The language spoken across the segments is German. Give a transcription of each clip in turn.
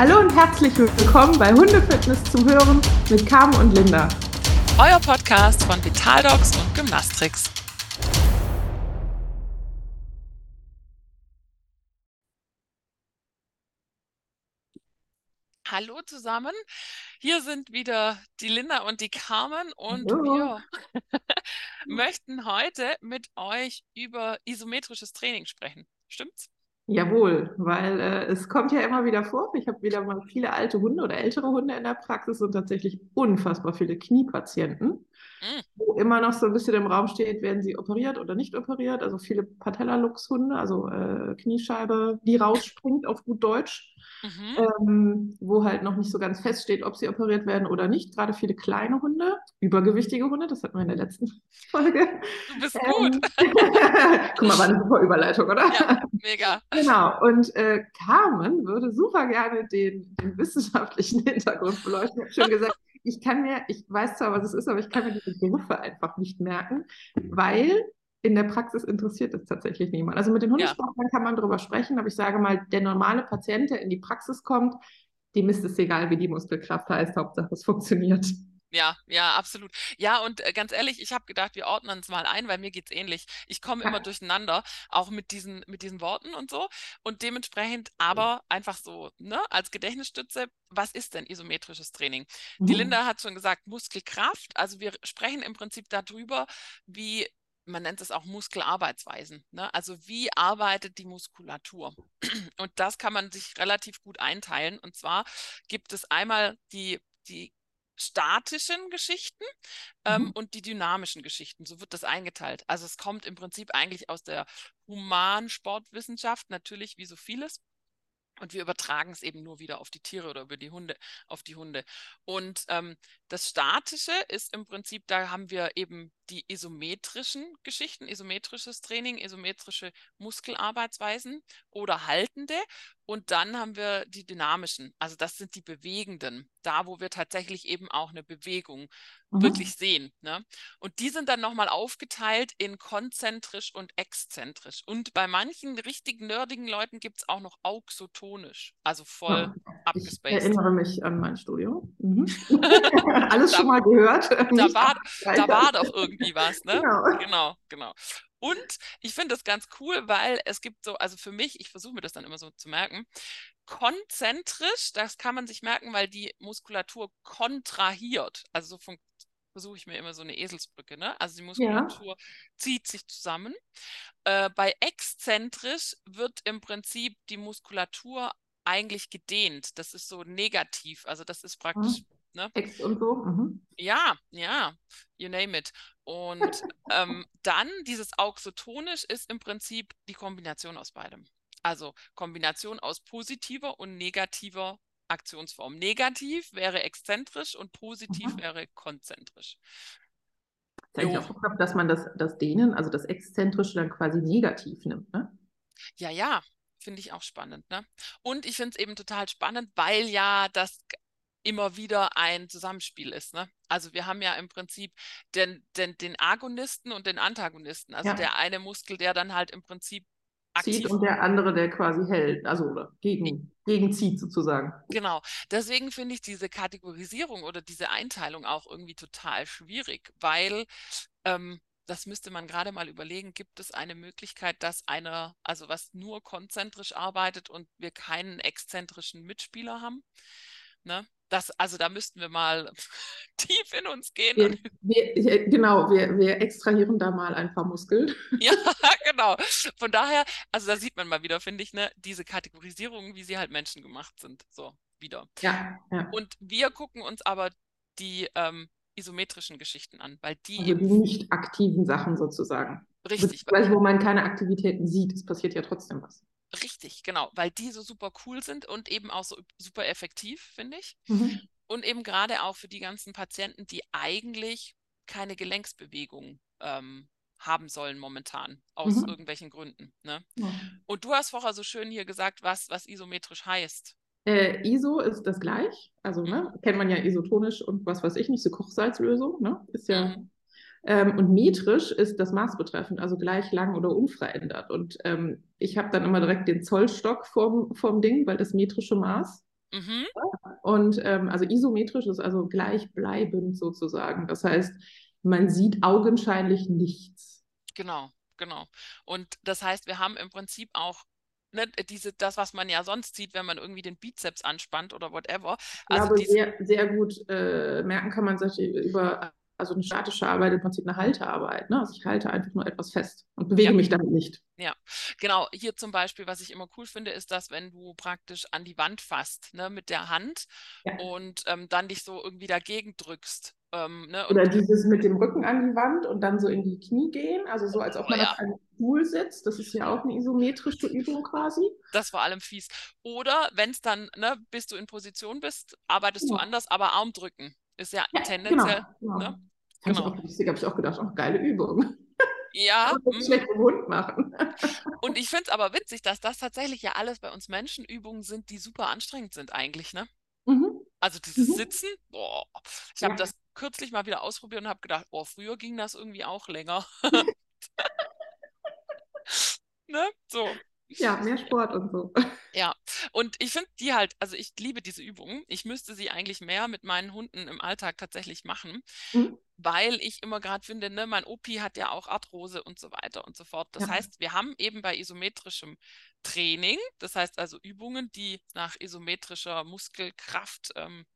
Hallo und herzlich willkommen bei Hundefitness zum Hören mit Carmen und Linda. Euer Podcast von Vitaldogs und Gymnastrix. Hallo zusammen, hier sind wieder die Linda und die Carmen und Hallo. wir möchten heute mit euch über isometrisches Training sprechen. Stimmt's? Jawohl, weil äh, es kommt ja immer wieder vor. Ich habe wieder mal viele alte Hunde oder ältere Hunde in der Praxis und tatsächlich unfassbar viele Kniepatienten, Mm, wo immer noch so ein bisschen im Raum steht, werden sie operiert oder nicht operiert. Also viele Patellalux-Hunde, also äh, Kniescheibe, die rausspringt auf gut Deutsch. Mhm. ähm, wo halt noch nicht so ganz feststeht, ob sie operiert werden oder nicht. Gerade viele kleine Hunde, übergewichtige Hunde, das hatten wir in der letzten Folge. Du bist gut. Ähm, guck mal, war eine super Überleitung, oder? Ja, mega. Genau, und äh, Carmen würde super gerne den, den wissenschaftlichen Hintergrund beleuchten. Ich habe schon gesagt, ich kann mir, ich weiß zwar, was es ist, aber ich kann mir diese Begriffe einfach nicht merken, weil in der Praxis interessiert es tatsächlich niemand. Also mit den Ja. Hundesportlern kann man drüber sprechen, aber ich sage mal, der normale Patient, der in die Praxis kommt, dem ist es egal, wie die Muskelkraft heißt, Hauptsache es funktioniert. Ja, ja, absolut. Ja, und äh, ganz ehrlich, ich habe gedacht, wir ordnen es mal ein, weil mir geht's ähnlich. Ich komme immer durcheinander, auch mit diesen, mit diesen Worten und so. Und dementsprechend aber einfach so, ne, als Gedächtnisstütze, was ist denn isometrisches Training? Die Mhm. Linda hat schon gesagt, Muskelkraft. Also wir sprechen im Prinzip darüber, wie, man nennt es auch Muskelarbeitsweisen. Ne? Also wie arbeitet die Muskulatur? Und das kann man sich relativ gut einteilen. Und zwar gibt es einmal die, die statischen Geschichten ähm, Mhm. und die dynamischen Geschichten. So wird das eingeteilt. Also es kommt im Prinzip eigentlich aus der Humansportwissenschaft, natürlich wie so vieles. Und wir übertragen es eben nur wieder auf die Tiere oder über die Hunde, auf die Hunde. Und ähm, das Statische ist im Prinzip, da haben wir eben die isometrischen Geschichten, isometrisches Training, isometrische Muskelarbeitsweisen oder haltende. Und dann haben wir die dynamischen, also das sind die bewegenden, da wo wir tatsächlich eben auch eine Bewegung Mhm. wirklich sehen. Ne? Und die sind dann nochmal aufgeteilt in konzentrisch und exzentrisch. Und bei manchen richtig nerdigen Leuten gibt es auch noch auxotonisch, also voll Ja. Ich abgespaced. erinnere mich an mein Studium. Mhm. Alles Da- schon mal gehört. Da war, da war doch irgendwie was, ne? Genau. Genau, genau. Und ich finde das ganz cool, weil es gibt so, also für mich, ich versuche mir das dann immer so zu merken, konzentrisch, das kann man sich merken, weil die Muskulatur kontrahiert. Also so versuche ich mir immer so eine Eselsbrücke, ne? Also die Muskulatur zieht sich zusammen. Äh, bei exzentrisch wird im Prinzip die Muskulatur eigentlich gedehnt. Das ist so negativ. Also das ist praktisch, ne? Ex und so. Mhm. Ja, ja, you name it. Und ähm, dann dieses auxotonisch ist im Prinzip die Kombination aus beidem. Also Kombination aus positiver und negativer Aktionsform. Negativ wäre exzentrisch und positiv Mhm. wäre konzentrisch. Das habe ich auch gehabt, dass man das, das Dehnen, also das Exzentrische dann quasi negativ nimmt, ne? Ja, ja, finde ich auch spannend, ne? Und ich finde es eben total spannend, weil ja das immer wieder ein Zusammenspiel ist, ne? Also wir haben ja im Prinzip den, den, den Agonisten und den Antagonisten. Also Ja. der eine Muskel, der dann halt im Prinzip Zieht aktiv und der andere, der quasi hält, also oder gegen, gegenzieht sozusagen. Genau. Deswegen finde ich diese Kategorisierung oder diese Einteilung auch irgendwie total schwierig, weil ähm, das müsste man gerade mal überlegen, gibt es eine Möglichkeit, dass einer, also was nur konzentrisch arbeitet und wir keinen exzentrischen Mitspieler haben? Ne? Das, also da müssten wir mal tief in uns gehen. Wir, wir, genau, wir, wir extrahieren da mal ein paar Muskeln. Ja, genau. Von daher, also da sieht man mal wieder, finde ich, ne, diese Kategorisierungen, wie sie halt menschengemacht sind. So, wieder. Ja, ja. Und wir gucken uns aber die ähm, isometrischen Geschichten an, weil die Also die nicht aktiven Sachen sozusagen. richtig, Beziehungsweise, wo man keine Aktivitäten sieht, es passiert ja trotzdem was. Richtig, genau, weil die so super cool sind und eben auch so super effektiv, finde ich. Mhm. Und eben gerade auch für die ganzen Patienten, die eigentlich keine Gelenksbewegung ähm, haben sollen momentan, aus Mhm. irgendwelchen Gründen. Ne? Ja. Und du hast vorher so schön hier gesagt, was, was isometrisch heißt. Äh, ISO ist das gleich, also ne, kennt man ja isotonisch und was weiß ich nicht, so Kochsalzlösung, ne, ist ja. Mhm. Ähm, und metrisch ist das Maß betreffend, also gleich lang oder unverändert. Und ähm, ich habe dann immer direkt den Zollstock vorm, vorm Ding, weil das metrische Maß. Mhm. Und ähm, also isometrisch ist also gleichbleibend sozusagen. Das heißt, man sieht augenscheinlich nichts. Genau, genau. Und das heißt, wir haben im Prinzip auch ne, diese, das, was man ja sonst sieht, wenn man irgendwie den Bizeps anspannt oder whatever. Also glaube, diese, sehr, sehr gut äh, merken kann man sich über also eine statische Arbeit im Prinzip eine Haltearbeit. Ne? Also ich halte einfach nur etwas fest und bewege Ja. mich damit nicht. Ja, genau. Hier zum Beispiel, was ich immer cool finde, ist, dass wenn du praktisch an die Wand fasst, ne, mit der Hand Ja. und ähm, dann dich so irgendwie dagegen drückst. Ähm, ne, Oder dieses mit dem Rücken an die Wand und dann so in die Knie gehen, also so als ob man Oh, ja. auf einem Stuhl sitzt. Das ist ja auch eine isometrische Übung quasi. das vor allem fies. Oder wenn es dann, ne, bis du in Position bist, arbeitest du Ja. anders, aber Armdrücken ist ja, Ja, tendenziell. genau. genau. ne? Genau. ich auch lustig, habe ich auch gedacht, auch geile Übung. Ja, mm. schlecht im machen. und ich finde es aber witzig, dass das tatsächlich ja alles bei uns Menschen Übungen sind, die super anstrengend sind eigentlich, ne? Mhm. Also dieses Mhm. Sitzen, boah, ich habe Ja. das kürzlich mal wieder ausprobiert und habe gedacht, oh, früher ging das irgendwie auch länger. Ne? So. Ja, mehr Sport und so. Ja, und ich finde die halt, also ich liebe diese Übungen. Ich müsste sie eigentlich mehr mit meinen Hunden im Alltag tatsächlich machen, Mhm. weil ich immer gerade finde, ne, mein Opi hat ja auch Arthrose und so weiter und so fort. Das Ja. heißt, wir haben eben bei isometrischem Training, das heißt also Übungen, die nach isometrischer Muskelkraft ähm,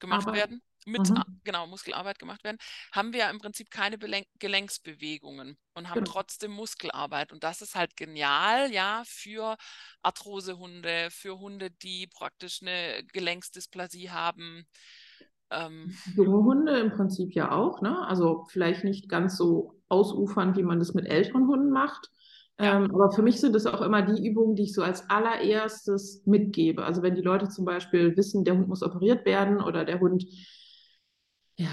gemacht Arbeit. werden, mit, Mhm. genau, Muskelarbeit gemacht werden, haben wir ja im Prinzip keine Belen Gelenksbewegungen und haben Genau. trotzdem Muskelarbeit. Und das ist halt genial, ja, für Arthrosehunde, für Hunde, die praktisch eine Gelenksdysplasie haben. Ähm, Junge Hunde im Prinzip ja auch, ne? Also vielleicht nicht ganz so ausufernd, wie man das mit älteren Hunden macht. Ja. Ähm, aber für mich sind es auch immer die Übungen, die ich so als allererstes mitgebe. Also wenn die Leute zum Beispiel wissen, der Hund muss operiert werden oder der Hund ja,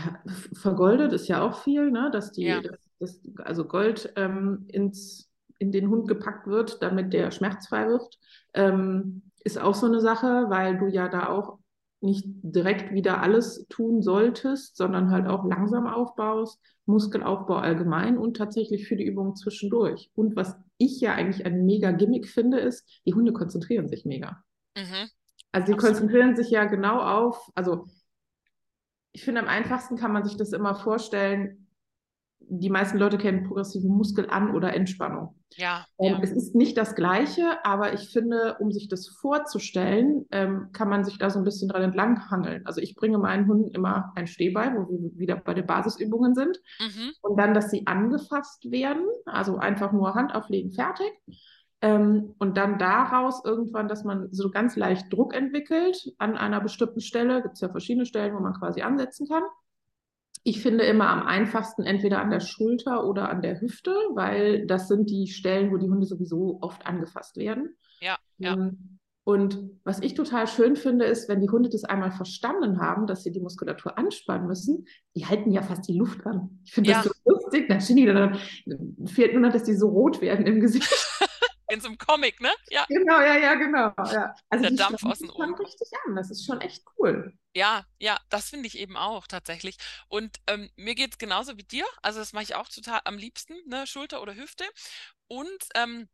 vergoldet ist ja auch viel, ne? Dass die, Ja. dass, dass also Gold ähm, ins, in den Hund gepackt wird, damit der schmerzfrei wird, ähm, ist auch so eine Sache, weil du ja da auch nicht direkt wieder alles tun solltest, sondern halt auch langsam aufbaust, Muskelaufbau allgemein und tatsächlich für die Übungen zwischendurch. Und was ich ja eigentlich ein mega Gimmick finde, ist, die Hunde konzentrieren sich mega. mhm. Also sie Absolut. konzentrieren sich ja genau auf, also ich finde, am einfachsten kann man sich das immer vorstellen, die meisten Leute kennen progressive Muskelan- oder Entspannung. Ja, Ähm, ja, Es ist nicht das Gleiche, aber ich finde, um sich das vorzustellen, ähm, kann man sich da so ein bisschen dran entlanghangeln. Also ich bringe meinen Hunden immer ein Stehbein, wo wir wieder bei den Basisübungen sind. mhm. Und dann, dass sie angefasst werden, also einfach nur Hand auflegen, fertig. Ähm, und dann daraus irgendwann, dass man so ganz leicht Druck entwickelt an einer bestimmten Stelle. Gibt es ja verschiedene Stellen, wo man quasi ansetzen kann. Ich finde immer am einfachsten entweder an der Schulter oder an der Hüfte, weil das sind die Stellen, wo die Hunde sowieso oft angefasst werden. Ja, ja. Ähm, Und was ich total schön finde, ist, wenn die Hunde das einmal verstanden haben, dass sie die Muskulatur anspannen müssen, die halten ja fast die Luft an. Ich finde Ja. das so lustig. Dann stehen die da, fehlt nur noch, dass die so rot werden im Gesicht. In so einem Comic, ne? Ja, genau, ja, ja, genau. Ja. Also Der Dampf aus den Ohren. richtig an. Das ist schon echt cool. Ja, ja, das finde ich eben auch tatsächlich. Und ähm, mir geht es genauso wie dir. Also das mache ich auch total am liebsten, ne? Schulter oder Hüfte. Und ähm,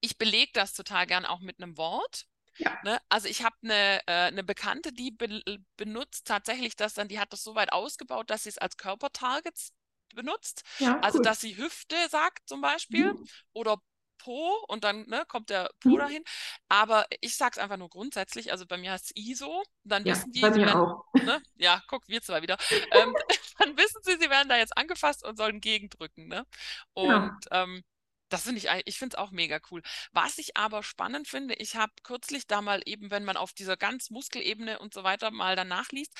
ich belege das total gern auch mit einem Wort. Ja. Ne? Also ich habe eine, äh, eine Bekannte, die be benutzt tatsächlich das dann, die hat das so weit ausgebaut, dass sie es als Körpertargets benutzt. Ja, Also cool. dass sie Hüfte sagt zum Beispiel Mhm. oder Po und dann ne, kommt der Po Mhm. dahin. Aber ich sage es einfach nur grundsätzlich, also bei mir heißt es ISO, dann Ja, wissen die, bei mir auch. ne? Ja, guck, wir zwei wieder. Ähm, dann wissen sie, sie werden da jetzt angefasst und sollen gegendrücken, ne? Und Genau. ähm, das finde ich, ich finde es auch mega cool. Was ich aber spannend finde, ich habe kürzlich da mal eben, wenn man auf dieser ganz Muskelebene und so weiter mal danach liest,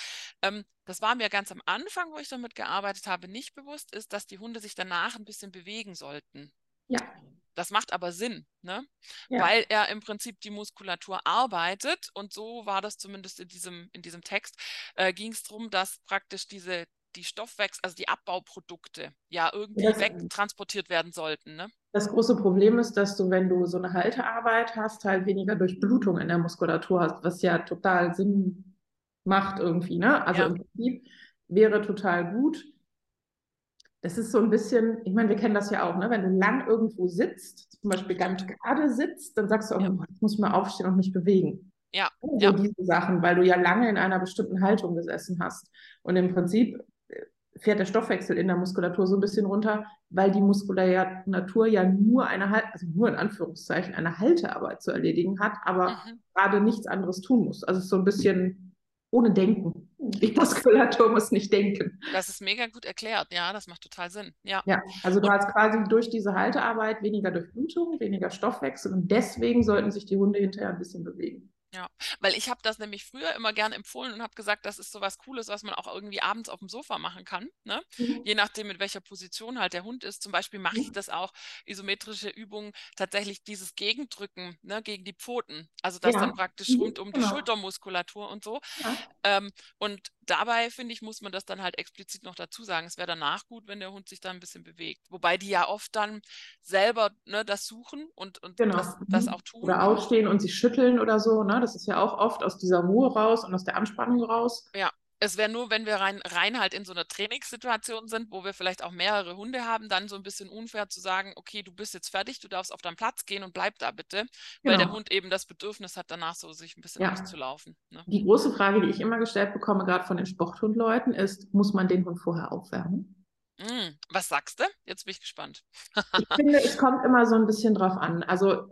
ähm, das war mir ganz am Anfang, wo ich damit gearbeitet habe, nicht bewusst, ist, dass die Hunde sich danach ein bisschen bewegen sollten. Ja. Das macht aber Sinn, ne? Ja. Weil er im Prinzip die Muskulatur arbeitet und so war das zumindest in diesem, in diesem Text, äh, ging es darum, dass praktisch diese, die Stoffwechsel, also die Abbauprodukte ja irgendwie Das- wegtransportiert werden sollten, ne? Das große Problem ist, dass du, wenn du so eine Haltearbeit hast, halt weniger Durchblutung in der Muskulatur hast, was ja total Sinn macht irgendwie, ne? Also Ja. im Prinzip wäre total gut. Das ist so ein bisschen, ich meine, wir kennen das ja auch, ne? Wenn du lang irgendwo sitzt, zum Beispiel ganz gerade sitzt, dann sagst du auch, Ja. oh, jetzt muss ich mal aufstehen und mich bewegen. Ja. So ja. diese Sachen, weil du ja lange in einer bestimmten Haltung gesessen hast. Und im Prinzip äh, fährt der Stoffwechsel in der Muskulatur so ein bisschen runter, weil die Muskulatur ja nur eine, also nur in Anführungszeichen, eine Haltearbeit zu erledigen hat, aber mhm. gerade nichts anderes tun muss. Also so ein bisschen ohne Denken. Die Muskulatur muss nicht denken. Das ist mega gut erklärt, ja, das macht total Sinn. Ja, ja also du und, hast quasi durch diese Haltearbeit weniger Durchblutung, weniger Stoffwechsel und deswegen sollten sich die Hunde hinterher ein bisschen bewegen. Ja, weil ich habe das nämlich früher immer gern empfohlen und habe gesagt, das ist so was Cooles, was man auch irgendwie abends auf dem Sofa machen kann. Ne? Mhm. Je nachdem, mit welcher Position halt der Hund ist. Zum Beispiel mache ich mhm. das auch, isometrische Übungen, tatsächlich dieses Gegendrücken ne, gegen die Pfoten. Also das ja. dann praktisch mhm. rund um genau. die Schultermuskulatur und so. Ja. Ähm, und dabei, finde ich, muss man das dann halt explizit noch dazu sagen. Es wäre danach gut, wenn der Hund sich dann ein bisschen bewegt. Wobei die ja oft dann selber ne, das suchen und, und genau. das, das, auch tun. Oder aufstehen und sich schütteln oder so. Ne? Das ist ja auch oft aus dieser Ruhe raus und aus der Anspannung raus. Ja, es wäre nur, wenn wir rein, rein halt in so einer Trainingssituation sind, wo wir vielleicht auch mehrere Hunde haben, dann so ein bisschen unfair zu sagen, okay, du bist jetzt fertig, du darfst auf deinen Platz gehen und bleib da bitte, genau. weil der Hund eben das Bedürfnis hat, danach so sich ein bisschen ja. auszulaufen. Ne? Die große Frage, die ich immer gestellt bekomme, gerade von den Sporthundleuten, ist, muss man den Hund vorher aufwärmen? Mm, was sagst du? Jetzt bin ich gespannt. ich finde, es kommt immer so ein bisschen drauf an. Also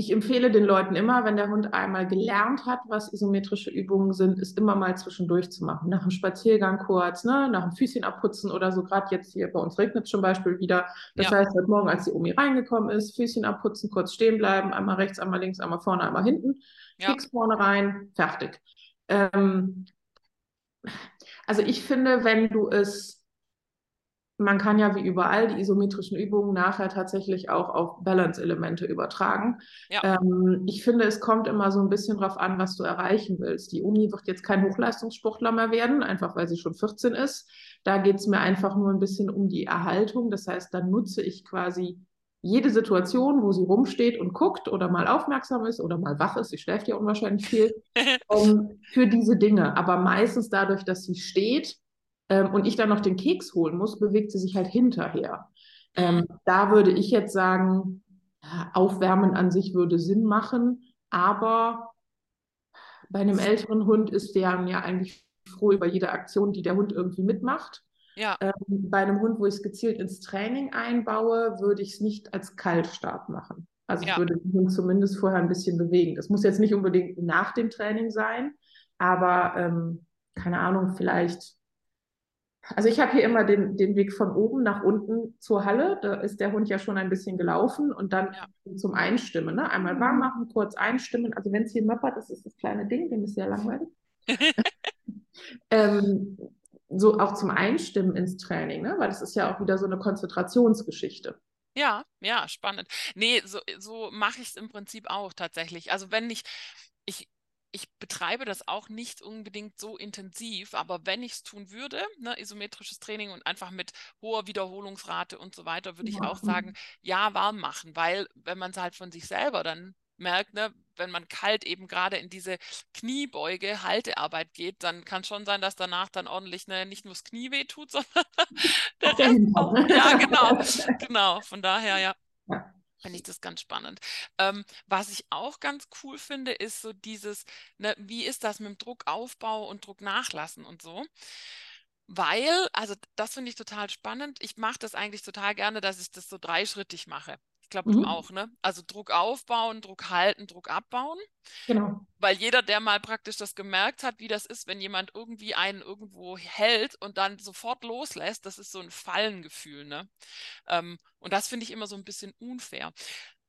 ich empfehle den Leuten immer, wenn der Hund einmal gelernt hat, was isometrische Übungen sind, ist immer mal zwischendurch zu machen. Nach einem Spaziergang kurz, ne, nach einem Füßchen abputzen oder so. Gerade jetzt hier bei uns regnet es zum Beispiel wieder. Das ja. heißt, heute Morgen, als die Omi reingekommen ist, Füßchen abputzen, kurz stehen bleiben, einmal rechts, einmal links, einmal vorne, einmal hinten. Ja. Kicks vorne rein, fertig. Ähm, also ich finde, wenn du es man kann ja wie überall die isometrischen Übungen nachher tatsächlich auch auf Balance-Elemente übertragen. Ja. Ähm, ich finde, es kommt immer so ein bisschen drauf an, was du erreichen willst. Die Uni wird jetzt kein Hochleistungssportler mehr werden, einfach weil sie schon 14 ist. Da geht es mir einfach nur ein bisschen um die Erhaltung. Das heißt, dann nutze ich quasi jede Situation, wo sie rumsteht und guckt oder mal aufmerksam ist oder mal wach ist, sie schläft ja unwahrscheinlich viel, um, für diese Dinge. Aber meistens dadurch, dass sie steht, ähm, und ich dann noch den Keks holen muss, bewegt sie sich halt hinterher. Ähm, da würde ich jetzt sagen, Aufwärmen an sich würde Sinn machen, aber bei einem älteren Hund ist der ja eigentlich froh über jede Aktion, die der Hund irgendwie mitmacht. Ja. Ähm, bei einem Hund, wo ich es gezielt ins Training einbaue, würde ich es nicht als Kaltstart machen. Also ja. ich würde den Hund zumindest vorher ein bisschen bewegen. Das muss jetzt nicht unbedingt nach dem Training sein, aber ähm, keine Ahnung, vielleicht also ich habe hier immer den, den Weg von oben nach unten zur Halle. Da ist der Hund ja schon ein bisschen gelaufen und dann ja. zum Einstimmen. Ne? Einmal warm machen, kurz einstimmen. Also wenn es hier möppert, das ist das kleine Ding, dem ist sehr langweilig. ähm, so auch zum Einstimmen ins Training, ne? weil das ist ja auch wieder so eine Konzentrationsgeschichte. Ja, ja, spannend. Nee, so, so mache ich es im Prinzip auch tatsächlich. Also wenn ich, ich ich betreibe das auch nicht unbedingt so intensiv, aber wenn ich es tun würde, ne, isometrisches Training und einfach mit hoher Wiederholungsrate und so weiter, würde ich auch sagen, ja, warm machen, weil wenn man es halt von sich selber dann merkt, ne, wenn man kalt eben gerade in diese Kniebeuge, Haltearbeit geht, dann kann schon sein, dass danach dann ordentlich ne, nicht nur das Knie weh tut, sondern der Rest auch. Ja, genau, genau. Von daher, ja. ja. Finde ich das ganz spannend. Ähm, was ich auch ganz cool finde, ist so dieses, ne, wie ist das mit dem Druckaufbau und Drucknachlassen und so. Weil, also das finde ich total spannend. Ich mache das eigentlich total gerne, dass ich das so dreischrittig mache. Ich glaube, mhm. du auch, ne? Also Druck aufbauen, Druck halten, Druck abbauen. Genau. Weil jeder, der mal praktisch das gemerkt hat, wie das ist, wenn jemand irgendwie einen irgendwo hält und dann sofort loslässt, das ist so ein Fallengefühl, ne? Ähm, und das finde ich immer so ein bisschen unfair.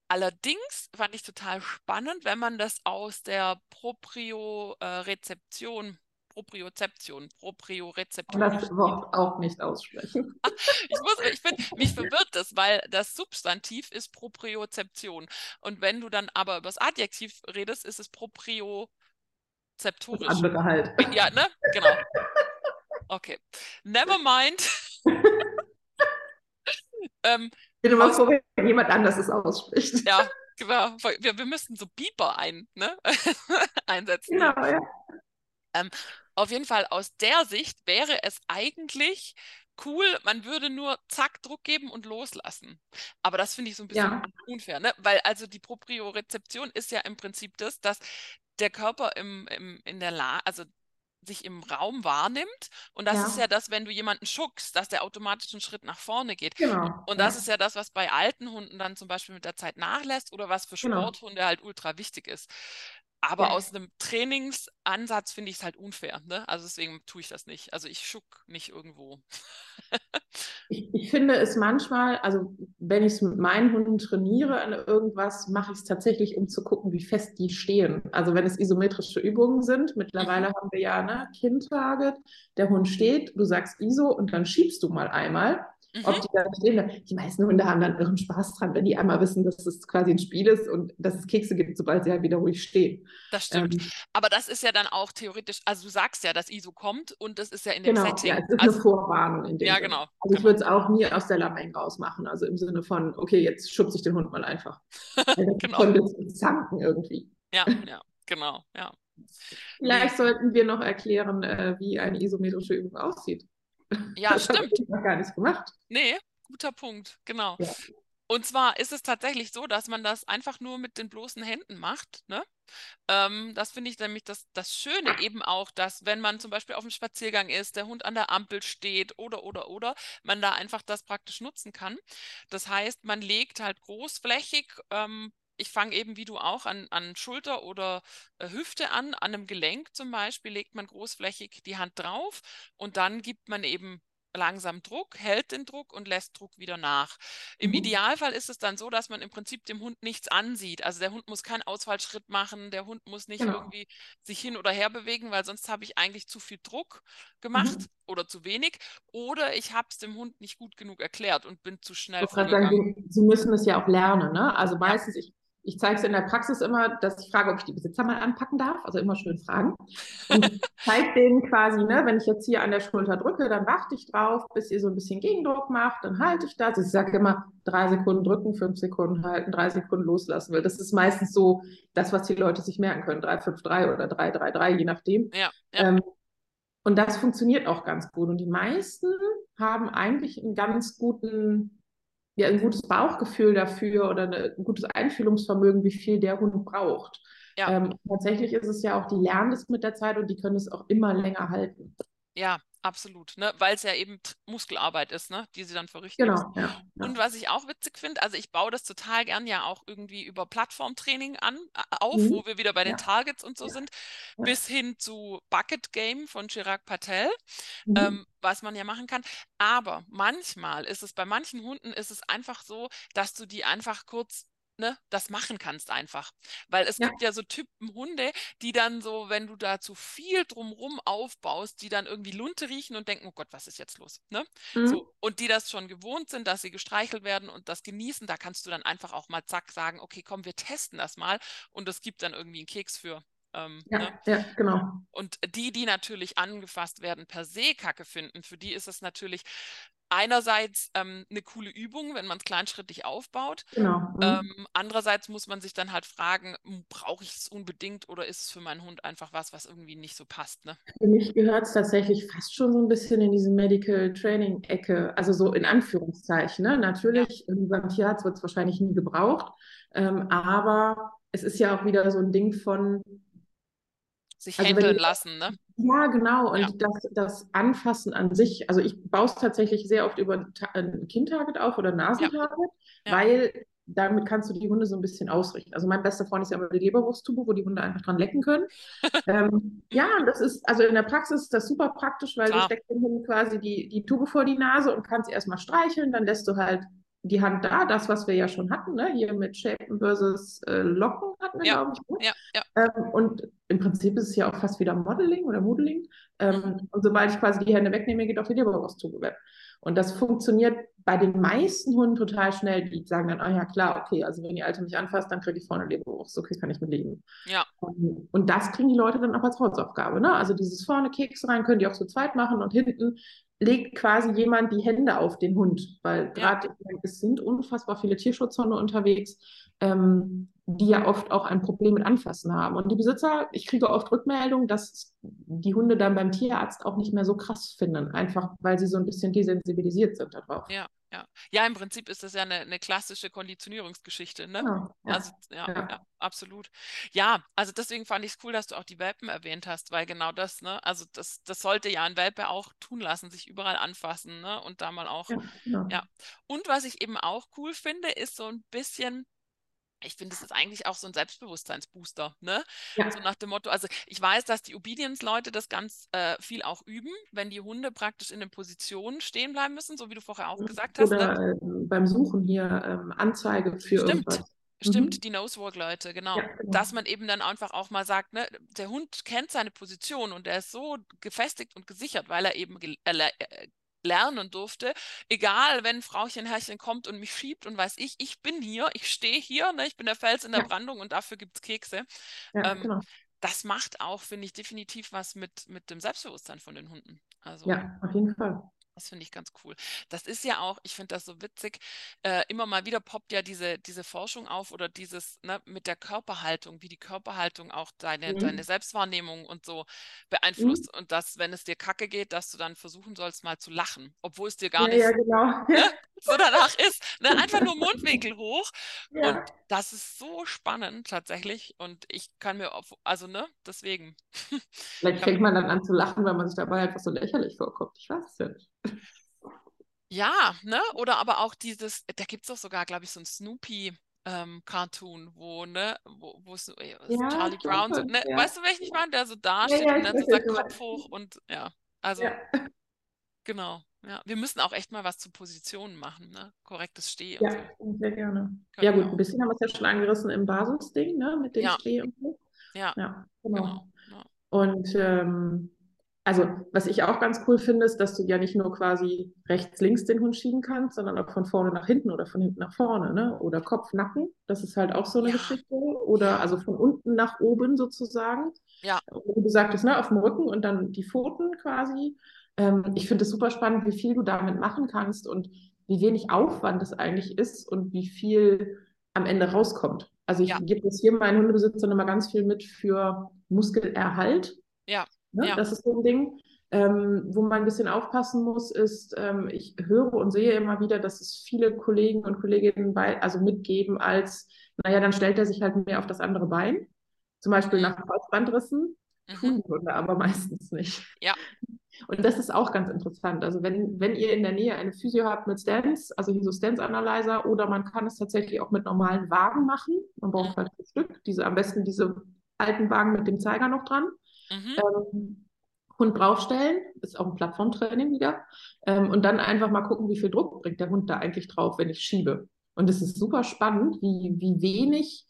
Allerdings fand ich total spannend, wenn man das aus der Propriorezeption Propriozeption, Propriorezeption. Das Wort auch nicht aussprechen. ich muss, ich finde, mich verwirrt das, weil das Substantiv ist Propriozeption. Und wenn du dann aber über das Adjektiv redest, ist es Propriozeptorisch. Das andere halt. Ja, ne? Genau. Okay. Never mind. ähm, ich bin immer froh, wenn jemand anders es ausspricht. Ja, genau. Wir, wir müssten so Beeper ein, ne? einsetzen. Genau, ja. Ähm, auf jeden Fall aus der Sicht wäre es eigentlich cool, man würde nur zack Druck geben und loslassen. Aber das finde ich so ein bisschen ja. unfair, ne? Weil also die Propriorezeption ist ja im Prinzip das, dass der Körper im, im, in der Lage, also sich im Raum wahrnimmt. Und das ja. ist ja das, wenn du jemanden schuckst, dass der automatisch einen Schritt nach vorne geht. Genau. Und das ja. ist ja das, was bei alten Hunden dann zum Beispiel mit der Zeit nachlässt oder was für genau. Sporthunde halt ultra wichtig ist. Aber ja. aus einem Trainingsansatz finde ich es halt unfair. Ne? Also deswegen tue ich das nicht. Also ich schuck nicht irgendwo. ich, ich, finde es manchmal, also wenn ich es mit meinen Hunden trainiere an irgendwas, mache ich es tatsächlich, um zu gucken, wie fest die stehen. Also wenn es isometrische Übungen sind, mittlerweile mhm. haben wir ja ne, Kind-Target, der Hund steht, du sagst ISO und dann schiebst du mal einmal. Mhm. Ob die da stehen. Die meisten Hunde haben dann irren Spaß dran, wenn die einmal wissen, dass es quasi ein Spiel ist und dass es Kekse gibt, sobald sie halt wieder ruhig stehen. Das stimmt. Ähm, Aber das ist ja dann auch theoretisch, also du sagst ja, dass ISO kommt und das ist ja in dem genau, Setting. Ja, es ist also, eine Vorwarnung in dem Ja, genau. Also genau. ich würde es auch nie aus der Lameng rausmachen. Also im Sinne von, okay, jetzt schubse ich den Hund mal einfach. genau. Von das Zanken irgendwie. Ja, ja, genau, ja. Vielleicht sollten wir noch erklären, äh, wie eine isometrische Übung aussieht. Ja, das stimmt. Ich noch gar nicht gemacht. Nee, guter Punkt, genau. Ja. Und zwar ist es tatsächlich so, dass man das einfach nur mit den bloßen Händen macht. Ne? Ähm, das finde ich nämlich das, das Schöne eben auch, dass wenn man zum Beispiel auf dem Spaziergang ist, der Hund an der Ampel steht oder, oder, oder, man da einfach das praktisch nutzen kann. Das heißt, man legt halt großflächig ähm, ich fange eben wie du auch an, an Schulter oder äh, Hüfte an, an einem Gelenk zum Beispiel legt man großflächig die Hand drauf und dann gibt man eben langsam Druck, hält den Druck und lässt Druck wieder nach. Im mhm. Idealfall ist es dann so, dass man im Prinzip dem Hund nichts ansieht. Also der Hund muss keinen Ausfallschritt machen, der Hund muss nicht genau. irgendwie sich hin oder her bewegen, weil sonst habe ich eigentlich zu viel Druck gemacht mhm. oder zu wenig. Oder ich habe es dem Hund nicht gut genug erklärt und bin zu schnell vorgegangen. Sagen, Sie müssen es ja auch lernen. Ne? Also meistens, ich ich zeige es in der Praxis immer, dass ich frage, ob ich die Besitzer mal anpacken darf. Also immer schön fragen. Und zeige denen quasi, ne, wenn ich jetzt hier an der Schulter drücke, dann warte ich drauf, bis ihr so ein bisschen Gegendruck macht. Dann halte ich das. Ich sage immer, drei Sekunden drücken, fünf Sekunden halten, drei Sekunden loslassen. Weil das ist meistens so das, was die Leute sich merken können. 3, 5, 3 oder 3, 3, 3, je nachdem. Ja, ja. Ähm, und das funktioniert auch ganz gut. Und die meisten haben eigentlich einen ganz guten ja, ein gutes Bauchgefühl dafür oder eine, ein gutes Einfühlungsvermögen, wie viel der Hund braucht. Ja. Ähm, tatsächlich ist es ja auch, die lernen das mit der Zeit und die können es auch immer länger halten. Ja, absolut, ne? weil es ja eben Muskelarbeit ist, ne? die sie dann verrichten genau, ja, ja. Und was ich auch witzig finde, also ich baue das total gern ja auch irgendwie über Plattformtraining an, auf, mhm. wo wir wieder bei den ja. Targets und so sind, bis hin zu Bucket Game von Chirag Patel, mhm. ähm, was man ja machen kann. Aber manchmal ist es, bei manchen Hunden ist es einfach so, dass du die einfach kurz ne, das machen kannst einfach. Weil es ja. gibt ja so Typen Hunde, die dann so, wenn du da zu viel drumrum aufbaust, die dann irgendwie Lunte riechen und denken, oh Gott, was ist jetzt los? Ne? Mhm. So, und die das schon gewohnt sind, dass sie gestreichelt werden und das genießen, da kannst du dann einfach auch mal zack sagen, okay, komm, wir testen das mal und es gibt dann irgendwie einen Keks für. Ähm, ja, ne? ja, genau. Und die, die natürlich angefasst werden, per se Kacke finden, für die ist es natürlich einerseits ähm, eine coole Übung, wenn man es kleinschrittig aufbaut. Genau. Mhm. Ähm, andererseits muss man sich dann halt fragen, brauche ich es unbedingt oder ist es für meinen Hund einfach was, was irgendwie nicht so passt? Ne? Für mich gehört es tatsächlich fast schon so ein bisschen in diese Medical Training-Ecke, also so in Anführungszeichen. Ne? Natürlich, ja. beim Tierarzt wird es wahrscheinlich nie gebraucht, ähm, aber es ist ja auch wieder so ein Ding von, sich also handeln lassen, ne? Ja, genau. Und ja. Das, das Anfassen an sich, also ich baue es tatsächlich sehr oft über ein Kind-Target auf oder Nasentarget, ja. weil damit kannst du die Hunde so ein bisschen ausrichten. Also mein bester Freund ist ja immer die Leberwursttube, wo die Hunde einfach dran lecken können. ähm, ja, und das ist, also in der Praxis ist das super praktisch, weil Klar. du steckst dem Hund quasi die, die Tube vor die Nase und kannst erstmal streicheln, dann lässt du halt die Hand da, das, was wir ja schon hatten, ne? hier mit Shapen versus äh, Locken hatten wir, ja. glaube ich. Ne? Ja, ja. Ähm, und im Prinzip ist es ja auch fast wieder Modeling oder Modeling. Ähm, mhm. Und sobald ich quasi die Hände wegnehme, geht auch die Leberwursttube weg. Und das funktioniert bei den meisten Hunden total schnell. Die sagen dann, ah ja, klar, okay, also wenn die Alte mich anfasst, dann kriege ich vorne Leberwurst. Okay, kann ich mit leben. Ja. Ähm, und das kriegen die Leute dann auch als Hausaufgabe. Ne? Also dieses vorne Keks rein können die auch zu zweit machen und hinten legt quasi jemand die Hände auf den Hund, weil gerade ja. es sind unfassbar viele Tierschutzhunde unterwegs. Ähm, die ja oft auch ein Problem mit Anfassen haben. Und die Besitzer, ich kriege oft Rückmeldungen, dass die Hunde dann beim Tierarzt auch nicht mehr so krass finden, einfach weil sie so ein bisschen desensibilisiert sind darauf. Ja, ja. Ja, im Prinzip ist das ja eine, eine klassische Konditionierungsgeschichte, ne? Genau, ja, Also, ja, ja. ja, absolut. Ja, also deswegen fand ich es cool, dass du auch die Welpen erwähnt hast, weil genau das, ne, also das, das sollte ja ein Welpe auch tun lassen, sich überall anfassen, ne? Und da mal auch, Ja, genau. ja. Und was ich eben auch cool finde, ist so ein bisschen. Ich finde, es ist eigentlich auch so ein Selbstbewusstseinsbooster, ne? Ja. So nach dem Motto, also ich weiß, dass die Obedience-Leute das ganz äh, viel auch üben, wenn die Hunde praktisch in den Positionen stehen bleiben müssen, so wie du vorher auch gesagt hast. Ne? Oder ähm, beim Suchen hier ähm, Anzeige für Stimmt. irgendwas. Stimmt, Mhm. die Nosewalk-Leute, genau. Ja, genau. Dass man eben dann einfach auch mal sagt, ne, der Hund kennt seine Position und der ist so gefestigt und gesichert, weil er eben lernen durfte. Egal, wenn Frauchen, Herrchen kommt und mich schiebt und weiß ich, ich bin hier, ich stehe hier, ne, ich bin der Fels in der Ja. Brandung und dafür gibt es Kekse. Ja, Ähm, genau. das macht auch, finde ich, definitiv was mit, mit dem Selbstbewusstsein von den Hunden. Also Ja, auf jeden Fall. Das finde ich ganz cool. Das ist ja auch, ich finde das so witzig, äh, immer mal wieder poppt ja diese, diese Forschung auf oder dieses ne, mit der Körperhaltung, wie die Körperhaltung auch deine, Mhm. deine Selbstwahrnehmung und so beeinflusst. Und dass, wenn es dir kacke geht, dass du dann versuchen sollst, mal zu lachen, obwohl es dir gar Ja, nicht ja, genau. ne, so danach ist. Ne? Einfach nur Mundwinkel hoch. Ja. Und das ist so spannend tatsächlich. Und ich kann mir, auf, also ne, deswegen. Vielleicht fängt man dann an zu lachen, weil man sich dabei einfach so lächerlich vorkommt. Ich weiß es ja nicht. Ja, ne? Oder aber auch dieses, da gibt es doch sogar, glaube ich, so ein Snoopy. Ähm, Cartoon, wo, ne, wo, wo äh, Ja, Charlie Brown, so, ne, ja. weißt du, welchen ich meine, der so da steht und dann so sein Kopf hoch und ja, also Ja, genau, ja. Wir müssen auch echt mal was zu Positionen machen, ne? Korrektes Steh ja, so. sehr gerne. Können Ja, gut, ein auch. bisschen haben wir es ja schon angerissen im Basisding, ne, mit dem Ja. Steh und so. Ja, Ja, genau. genau. Ja. Und ähm, also, was ich auch ganz cool finde, ist, dass du ja nicht nur quasi rechts, links den Hund schieben kannst, sondern auch von vorne nach hinten oder von hinten nach vorne, ne? Oder Kopf, Nacken. Das ist halt auch so eine Ja. Geschichte. Oder also von unten nach oben sozusagen. Ja. Wie du sagtest, ne, auf dem Rücken und dann die Pfoten quasi. Ähm, ich finde es super spannend, wie viel du damit machen kannst und wie wenig Aufwand es eigentlich ist und wie viel am Ende rauskommt. Also ich Ja. gebe das hier meinen Hundebesitzern immer ganz viel mit für Muskelerhalt. Ja. Ne? Ja. Das ist so ein Ding. Ähm, wo man ein bisschen aufpassen muss, ist, ähm, ich höre und sehe immer wieder, dass es viele Kollegen und Kolleginnen bei, also mitgeben als, naja, dann stellt er sich halt mehr auf das andere Bein. Zum Beispiel Mhm. nach Kreuzbandrissen. Tun Mhm. die Hunde aber meistens nicht. Ja. Und das ist auch ganz interessant. Also wenn, wenn ihr in der Nähe eine Physio habt mit Stents, also hier so Stents-Analyzer, oder man kann es tatsächlich auch mit normalen Wagen machen. Man braucht halt ein Stück, diese, am besten diese alten Wagen mit dem Zeiger noch dran. Mhm. Ähm, Hund draufstellen, ist auch ein Plattformtraining wieder. Ähm, und dann einfach mal gucken, wie viel Druck bringt der Hund da eigentlich drauf, wenn ich schiebe. Und es ist super spannend, wie, wie wenig,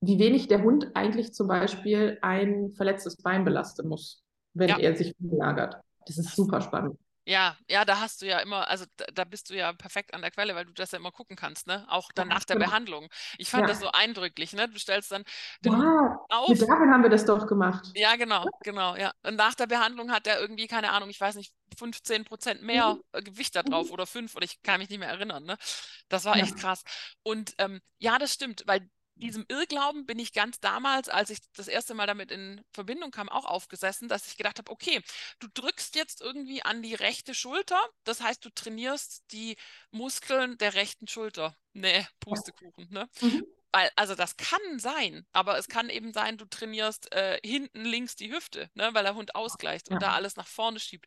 wie wenig der Hund eigentlich zum Beispiel ein verletztes Bein belasten muss, wenn Ja. er sich umlagert. Das ist super spannend. Ja, ja, da hast du ja immer, also da, da bist du ja perfekt an der Quelle, weil du das ja immer gucken kannst, ne? Auch dann Ja, nach der genau. Behandlung. Ich fand Ja. das so eindrücklich, ne? Du stellst dann den Ja, auf. mit Darwin haben wir das doch gemacht. Ja, genau, genau, ja. Und nach der Behandlung hat er irgendwie, keine Ahnung, ich weiß nicht, 15 Prozent mehr Mhm. äh, Gewicht da drauf oder fünf oder ich kann mich nicht mehr erinnern, ne? Das war echt krass. Und ähm, ja, das stimmt, weil diesem Irrglauben bin ich ganz damals, als ich das erste Mal damit in Verbindung kam, auch aufgesessen, dass ich gedacht habe, okay, du drückst jetzt irgendwie an die rechte Schulter, das heißt, du trainierst die Muskeln der rechten Schulter. Nee, Pustekuchen, ne? Mhm. Weil, also das kann sein, aber es kann eben sein, du trainierst äh, hinten links die Hüfte, ne, weil der Hund ausgleicht und Ja. da alles nach vorne schiebt.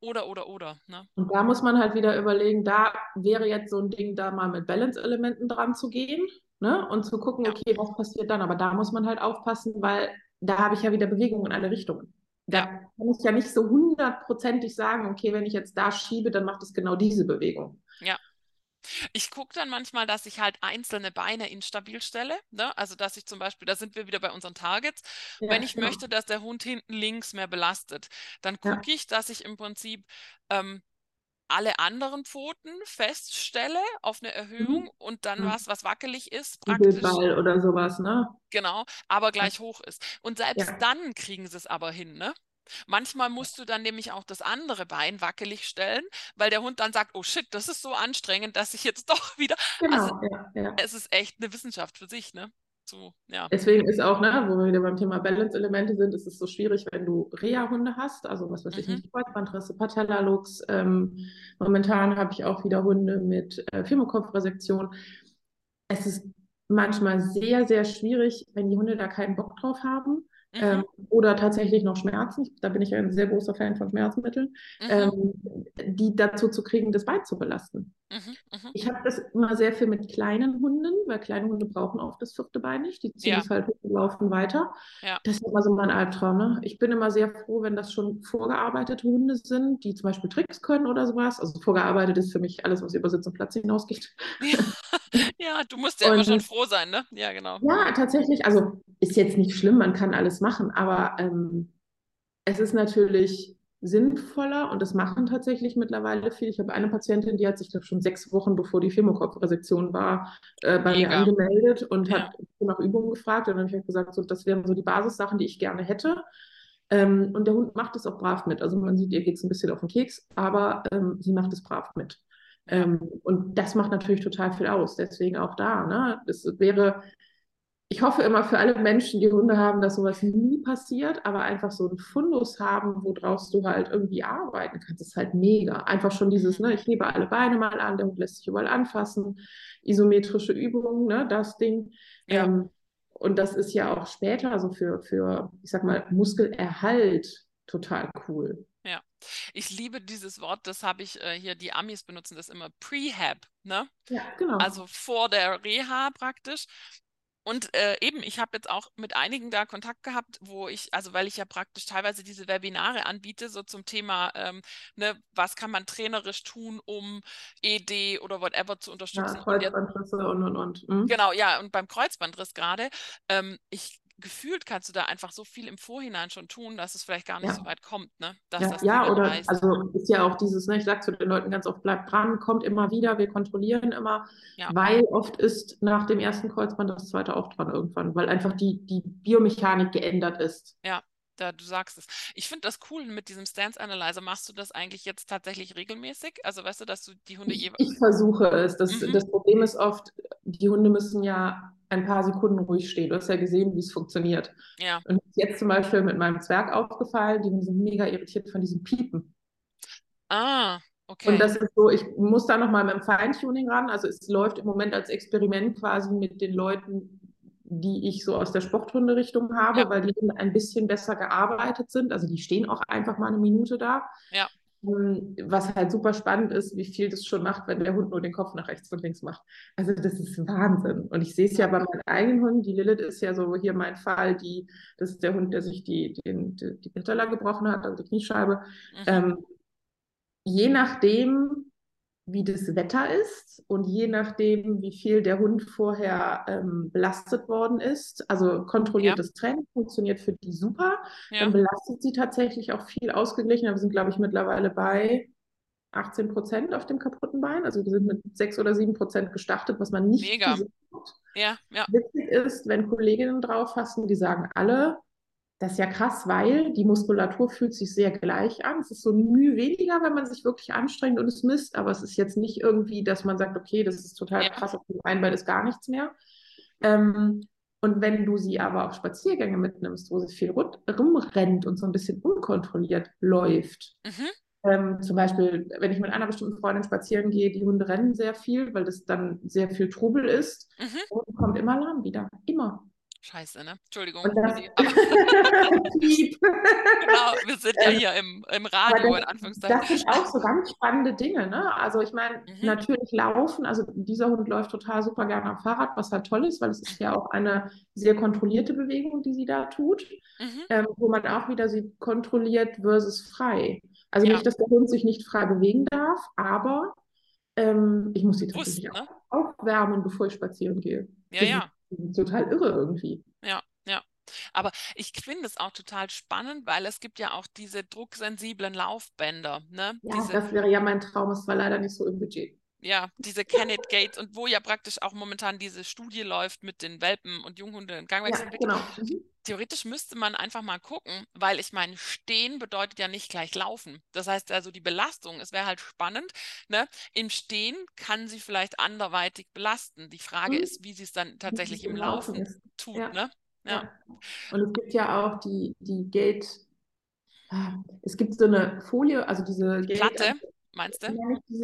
Oder, oder, oder. Ne? Und da muss man halt wieder überlegen, da wäre jetzt so ein Ding, da mal mit Balance-Elementen dran zu gehen, ne? Und zu gucken, Ja. okay, was passiert dann? Aber da muss man halt aufpassen, weil da habe ich ja wieder Bewegung in alle Richtungen. Da Ja. kann ich ja nicht so hundertprozentig sagen, okay, wenn ich jetzt da schiebe, dann macht es genau diese Bewegung. Ich gucke dann manchmal, dass ich halt einzelne Beine instabil stelle. Ne? Also, dass ich zum Beispiel, da sind wir wieder bei unseren Targets. Ja, Wenn ich genau. möchte, dass der Hund hinten links mehr belastet, dann Ja. gucke ich, dass ich im Prinzip ähm, alle anderen Pfoten feststelle auf eine Erhöhung und dann Mhm. was, was wackelig ist, praktisch. Bildball oder sowas, ne? Genau, aber gleich hoch ist. Und selbst Ja. dann kriegen sie es aber hin, ne? Manchmal musst du dann nämlich auch das andere Bein wackelig stellen, weil der Hund dann sagt, oh shit, das ist so anstrengend, dass ich jetzt doch wieder. Genau, Also ja, ja. es ist echt eine Wissenschaft für sich, ne? Zu, ja. Deswegen ist auch, ne, wo wir wieder beim Thema Balance-Elemente sind, ist es so schwierig, wenn du Reha-Hunde hast, also was weiß ich Mhm. nicht, Kreuzbandrisse, Patellalux. Ähm, momentan habe ich auch wieder Hunde mit äh, Firmenkopfresektion. Es ist manchmal sehr, sehr schwierig, wenn die Hunde da keinen Bock drauf haben. Mhm. Ähm, oder tatsächlich noch Schmerzen. Da bin ich ein sehr großer Fan von Schmerzmitteln, Mhm. ähm, die dazu zu kriegen, das Bein zu belasten. Mhm. Mhm. Ich habe das immer sehr viel mit kleinen Hunden, weil kleine Hunde brauchen auch das vierte Bein nicht. Die ziehen Ja. es halt hoch und laufen weiter. Ja. Das ist immer so mein Albtraum. Ne? Ich bin immer sehr froh, wenn das schon vorgearbeitete Hunde sind, die zum Beispiel Tricks können oder sowas. Also vorgearbeitet ist für mich alles, was über Sitz und Platz hinausgeht. Ja, du musst ja immer Und- schon froh sein, ne? Ja, genau. Ja, tatsächlich. Also ist jetzt nicht schlimm, man kann alles machen, aber ähm, es ist natürlich sinnvoller und das machen tatsächlich mittlerweile viele. Ich habe eine Patientin, die hat sich glaub, schon sechs Wochen bevor die Firmokopfresektion war, äh, bei mir Mega. angemeldet und Ja. hat nach Übungen gefragt. Und dann habe ich halt gesagt, so, das wären so die Basissachen, die ich gerne hätte. Ähm, und der Hund macht es auch brav mit. Also man sieht, ihr geht es ein bisschen auf den Keks, aber ähm, sie macht es brav mit. Ähm, und das macht natürlich total viel aus. Deswegen auch da. Ne? Es wäre, ich hoffe immer für alle Menschen, die Hunde haben, dass sowas nie passiert, aber einfach so einen Fundus haben, woraus du halt irgendwie arbeiten kannst, ist halt mega. Einfach schon dieses, ne, ich hebe alle Beine mal an, der Hund lässt sich überall anfassen, isometrische Übungen, ne, das Ding. Ja. Ähm, und das ist ja auch später, also für, für, ich sag mal, Muskelerhalt total cool. Ich liebe dieses Wort, das habe ich äh, hier, die Amis benutzen das immer, Prehab, ne? Ja, genau. Also vor der Reha praktisch. Und äh, eben, ich habe jetzt auch mit einigen da Kontakt gehabt, wo ich, also weil ich ja praktisch teilweise diese Webinare anbiete, so zum Thema, ähm, ne, was kann man trainerisch tun, um ED oder whatever zu ja, unterstützen. Jetzt, Kreuzbandrisse und und und. Mhm. genau, ja, und beim Kreuzbandriss gerade, ähm, ich gefühlt kannst du da einfach so viel im Vorhinein schon tun, dass es vielleicht gar nicht Ja. so weit kommt, ne? Dass Ja, das ja oder reißt. also ist ja auch dieses, ne, ich sage zu den Leuten ganz oft, bleibt dran, kommt immer wieder, wir kontrollieren immer, Ja. weil oft ist nach dem ersten Kreuzband das zweite auch dran irgendwann, weil einfach die, die Biomechanik geändert ist. Da, du sagst es. Ich finde das cool mit diesem Stance Analyzer. Machst du das eigentlich jetzt tatsächlich regelmäßig? Also weißt du, dass du die Hunde Ich, jeweils. ich versuche es. Das, Mhm. das Problem ist oft, die Hunde müssen ja ein paar Sekunden ruhig stehen. Du hast ja gesehen, wie es funktioniert. Ja, Und jetzt zum Beispiel mit meinem Zwerg aufgefallen, die sind mega irritiert von diesem Piepen. ah, okay. Und das ist so, ich muss da nochmal mit dem Feintuning ran. Also es läuft im Moment als Experiment quasi mit den Leuten, die ich so aus der Sporthunde-Richtung habe, Ja. weil die ein bisschen besser gearbeitet sind. Also die stehen auch einfach mal eine Minute da. Ja. Ähm, Was halt super spannend ist, wie viel das schon macht, wenn der Hund nur den Kopf nach rechts und links macht. Also das ist Wahnsinn. Und ich sehe es ja bei meinen eigenen Hunden. Die Lilith ist ja so hier mein Fall, die, das ist der Hund, der sich die, den, die, die Patella gebrochen hat, also die Kniescheibe. Mhm. Ähm, je nachdem, wie das Wetter ist und je nachdem, wie viel der Hund vorher ähm, belastet worden ist, also kontrolliertes Training funktioniert für die super, ja. dann belastet sie tatsächlich auch viel ausgeglichener. Wir sind, glaube ich, mittlerweile bei 18 Prozent auf dem kaputten Bein. Also wir sind mit 6 oder 7 Prozent gestartet, was man nicht Mega. gesehen hat. ja, ja, Witzig ist, wenn Kolleginnen drauf fassen, die sagen alle, das ist ja krass, weil die Muskulatur fühlt sich sehr gleich an. Es ist so Mühe weniger, wenn man sich wirklich anstrengt und es misst, aber es ist jetzt nicht irgendwie, dass man sagt, okay, das ist total Ja. krass, auf dem Einbein ist gar nichts mehr. Ähm, und wenn du sie aber auf Spaziergänge mitnimmst, wo sie viel rumrennt und so ein bisschen unkontrolliert läuft, mhm. ähm, zum Beispiel, wenn ich mit einer bestimmten Freundin spazieren gehe, die Hunde rennen sehr viel, weil das dann sehr viel Trubel ist Mhm. und kommt immer Alarm wieder. Immer. Scheiße, ne? Entschuldigung. Das, Piep. genau, wir sind ja hier im, im Radio, in das, Anführungszeichen. das sind auch so ganz spannende Dinge. Ne? Also ich meine, Mhm. natürlich laufen, also dieser Hund läuft total super gerne am Fahrrad, was halt toll ist, weil es ist ja auch eine sehr kontrollierte Bewegung, die sie da tut, Mhm. ähm, wo man auch wieder sieht, kontrolliert versus frei. Also Ja. nicht, dass der Hund sich nicht frei bewegen darf, aber ähm, ich muss sie tatsächlich ne? auch aufwärmen, bevor ich spazieren gehe. Ja, ja. Total irre irgendwie. Ja, ja. Aber ich finde es auch total spannend, weil es gibt ja auch diese drucksensiblen Laufbänder, ne? Ja, Diese, das wäre ja mein Traum, es war leider nicht so im Budget. ja, diese Kenneth Gates und wo ja praktisch auch momentan diese Studie läuft mit den Welpen und Junghunde in Ja, Gangwechselentwicklung. genau. Mhm. Theoretisch müsste man einfach mal gucken, weil ich meine, stehen bedeutet ja nicht gleich laufen. Das heißt also, die Belastung, es wäre halt spannend, ne? Im Stehen kann sie vielleicht anderweitig belasten. Die Frage Mhm. ist, wie sie es dann tatsächlich im Laufen Laufen tut, Ja. ne? Ja. Ja. Und es gibt ja auch die, die Gate, ah, es gibt so eine Folie, also diese Gate, Platte, meinst du?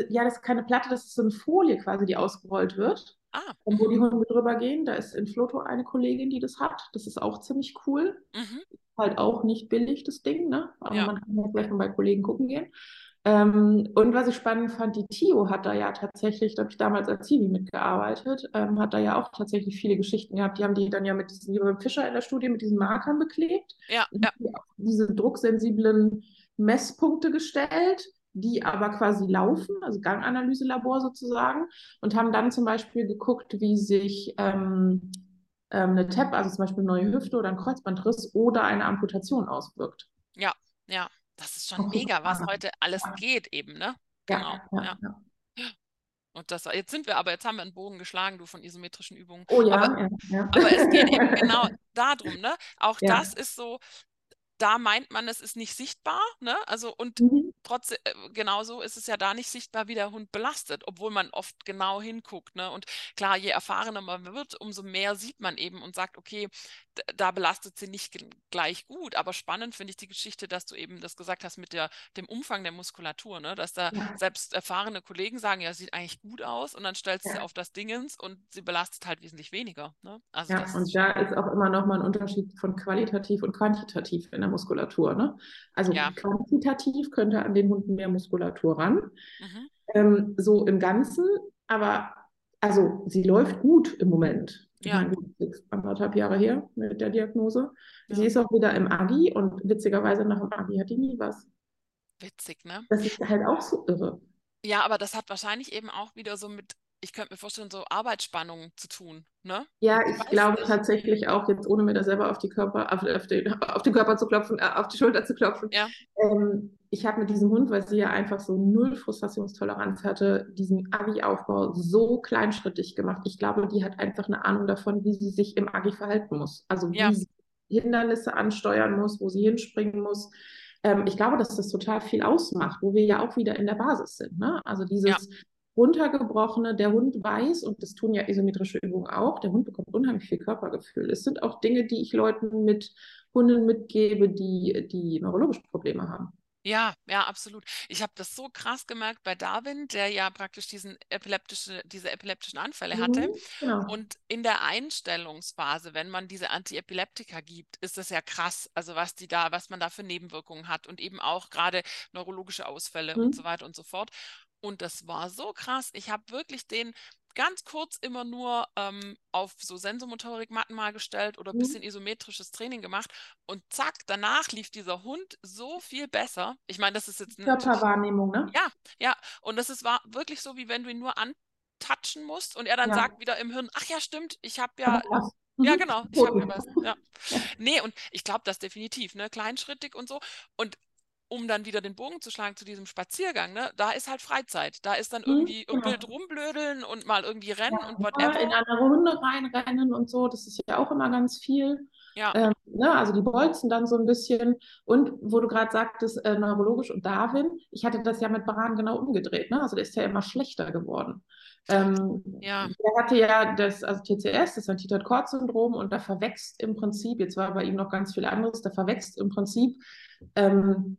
ja, das ist keine Platte, das ist so eine Folie quasi, die ausgerollt wird, Ah, und wo die Hunde drüber gehen. Da ist in Floto eine Kollegin, die das hat. Das ist auch ziemlich cool. mhm, Halt auch nicht billig, das Ding, ne? Aber Ja. man kann ja vielleicht mal bei Kollegen gucken gehen. Ähm, und was ich spannend fand, die Tio hat da ja tatsächlich, da habe ich damals als Zivi mitgearbeitet, ähm, hat da ja auch tatsächlich viele Geschichten gehabt. Die haben die dann ja mit diesen, wie beim Fischer in der Studie, mit diesen Markern beklebt. ja, ja, die diese drucksensiblen Messpunkte gestellt, die aber quasi laufen, also Ganganalyselabor sozusagen, und haben dann zum Beispiel geguckt, wie sich ähm, ähm, eine TEP, also zum Beispiel eine neue Hüfte oder ein Kreuzbandriss oder eine Amputation auswirkt. ja, ja. Das ist schon super mega, was heute alles geht eben, ne? Genau, ja, ja. ja. Und das war, jetzt sind wir aber, jetzt haben wir einen Bogen geschlagen, du von isometrischen Übungen. Oh ja, Aber, ja, aber es geht eben genau darum, ne? Auch das ist so, da meint man, es ist nicht sichtbar, ne? Also und Mhm. Trotzdem, äh, genauso ist es ja da nicht sichtbar, wie der Hund belastet, obwohl man oft genau hinguckt, ne? Und klar, je erfahrener man wird, umso mehr sieht man eben und sagt, okay, da belastet sie nicht gleich gut. Aber spannend finde ich die Geschichte, dass du eben das gesagt hast mit der, dem Umfang der Muskulatur, ne? Dass da Ja. selbst erfahrene Kollegen sagen, ja, sieht eigentlich gut aus und dann stellst du sie Ja. auf das Dingens und sie belastet halt wesentlich weniger, ne? Also Ja, und da ist auch immer noch mal ein Unterschied von qualitativ und quantitativ in der Muskulatur. Ne? Also Ja. quantitativ könnte an den Hunden mehr Muskulatur ran, mhm. ähm, so im Ganzen, aber also sie läuft gut im Moment. Ich Ja. meine, jetzt anderthalb Jahre her mit der Diagnose. Sie Ja. ist auch wieder im Agi und witzigerweise nach dem Agi hat die nie was. witzig, ne? Das ist halt auch so irre. Ja, aber das hat wahrscheinlich eben auch wieder so mit, ich könnte mir vorstellen, so Arbeitsspannungen zu tun, ne? Ja, Ich ich glaube nicht. tatsächlich auch, jetzt ohne mir da selber auf die Körper, auf, auf, den, auf den Körper zu klopfen, äh, auf die Schulter zu klopfen. Ja. Ähm, ich habe mit diesem Hund, weil sie ja einfach so null Frustrationstoleranz hatte, diesen Agi-Aufbau so kleinschrittig gemacht. Ich glaube, die hat einfach eine Ahnung davon, wie sie sich im Agi verhalten muss. Also wie Ja. sie Hindernisse ansteuern muss, wo sie hinspringen muss. Ähm, ich glaube, dass das total viel ausmacht, wo wir ja auch wieder in der Basis sind. Ne? Also dieses runtergebrochene, der Hund weiß, und das tun ja isometrische Übungen auch, der Hund bekommt unheimlich viel Körpergefühl. Es sind auch Dinge, die ich Leuten mit Hunden mitgebe, die, die neurologische Probleme haben. Ja, ja, absolut. Ich habe das so krass gemerkt bei Darwin, der ja praktisch diesen epileptische, diese epileptischen Anfälle hatte. Mhm, genau. Und in der Einstellungsphase, wenn man diese Antiepileptika gibt, ist das ja krass, also was die da, was man da für Nebenwirkungen hat und eben auch gerade neurologische Ausfälle Mhm. und so weiter und so fort. Und das war so krass. Ich habe wirklich den ganz kurz immer nur ähm, auf so Sensomotorik-Matten mal gestellt oder ein Mhm. bisschen isometrisches Training gemacht. Und zack, danach lief dieser Hund so viel besser. Ich meine, das ist jetzt natürlich Körperwahrnehmung, ne? ja, ja. Und das ist war wirklich so, wie wenn du ihn nur antatschen musst und er dann Ja. sagt wieder im Hirn, ach ja, stimmt, ich habe ja, ja Mhm. genau, ich habe ja was. Ja. Nee, und ich glaube das definitiv, ne? Kleinschrittig und so. Und um dann wieder den Bogen zu schlagen zu diesem Spaziergang, ne? Da ist halt Freizeit. Da ist dann Mhm, irgendwie genau. wild rumblödeln und mal irgendwie rennen Ja, und whatever. in andere Hunde reinrennen und so, das ist ja auch immer ganz viel. Ja, Ähm, ne, also die bolzen dann so ein bisschen. Und wo du gerade sagtest, äh, neurologisch und Darwin, ich hatte das ja mit Baran genau umgedreht. Ne? Also der ist ja immer schlechter geworden. Ähm, Ja. Der hatte ja das, also TCS, das Antitot-Cord-Syndrom, und da verwächst im Prinzip, jetzt war bei ihm noch ganz viel anderes, da verwächst im Prinzip ähm,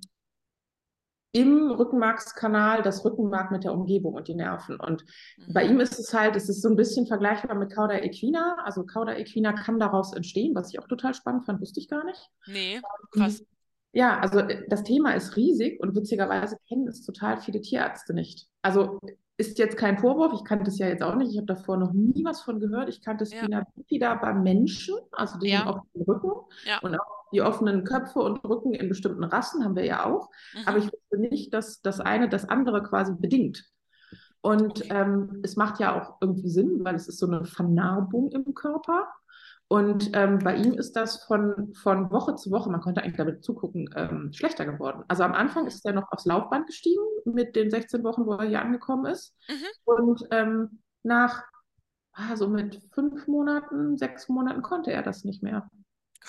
im Rückenmarkskanal das Rückenmark mit der Umgebung und die Nerven. Und bei mhm. ihm ist es halt, es ist so ein bisschen vergleichbar mit Cauda equina. Also Cauda equina kann daraus entstehen, was ich auch total spannend fand, wusste ich gar nicht. Nee, krass. Ja, also äh, das Thema ist riesig und witzigerweise kennen es total viele Tierärzte nicht. Also ist jetzt kein Vorwurf, ich kannte es ja jetzt auch nicht, ich habe davor noch nie was von gehört. Ich kannte Ja. Spina bifida beim Menschen, also den Ja. offenen Rücken Ja. und auch die offenen Köpfe und Rücken in bestimmten Rassen haben wir ja auch. Aber Mhm. ich wusste nicht, dass das eine das andere quasi bedingt. Und Okay. ähm, es macht ja auch irgendwie Sinn, weil es ist so eine Vernarbung im Körper. Und ähm, bei ihm ist das von, von Woche zu Woche, man konnte eigentlich damit zugucken, ähm, schlechter geworden. Also am Anfang ist er noch aufs Laufband gestiegen mit den 16 Wochen, wo er hier angekommen ist. Mhm. Und ähm, nach, ah, so mit fünf Monaten, sechs Monaten konnte er das nicht mehr.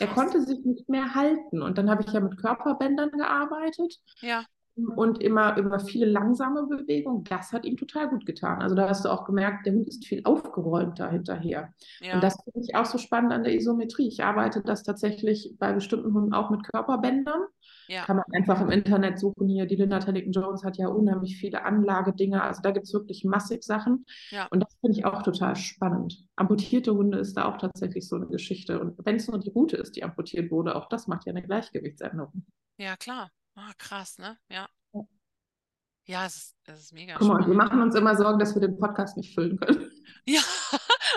Er konnte sich nicht mehr halten. Und dann habe ich ja mit Körperbändern gearbeitet. Ja. Und immer über viele langsame Bewegungen. Das hat ihm total gut getan. Also da hast du auch gemerkt, der Hund ist viel aufgeräumter hinterher. Ja. Und das finde ich auch so spannend an der Isometrie. Ich arbeite das tatsächlich bei bestimmten Hunden auch mit Körperbändern. Ja. Kann man einfach im Internet suchen hier. Die Linda Tellington Jones hat ja unheimlich viele Anlagedinger. Also da gibt es wirklich massig Sachen. Ja. Und das finde ich auch total spannend. Amputierte Hunde ist da auch tatsächlich so eine Geschichte. Und wenn es nur die Route ist, die amputiert wurde, auch das macht ja eine Gleichgewichtsänderung. Ja, klar. Ah, krass, ne? Ja. Ja, es ist, es ist mega Guck mal, wir machen uns immer Sorgen, dass wir den Podcast nicht füllen können. Ja,